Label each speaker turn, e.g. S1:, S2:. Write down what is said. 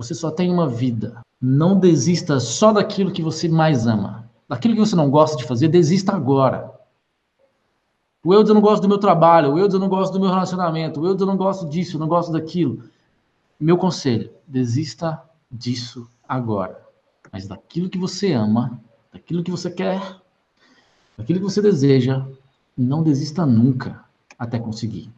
S1: Você só tem uma vida. Não desista só daquilo que você mais ama. Daquilo que você não gosta de fazer, desista agora. O eu não gosto do meu trabalho, o eu não gosto do meu relacionamento, o eu não gosto disso, eu não gosto daquilo. Meu conselho, desista disso agora. Mas daquilo que você ama, daquilo que você quer, daquilo que você deseja, não desista nunca até conseguir.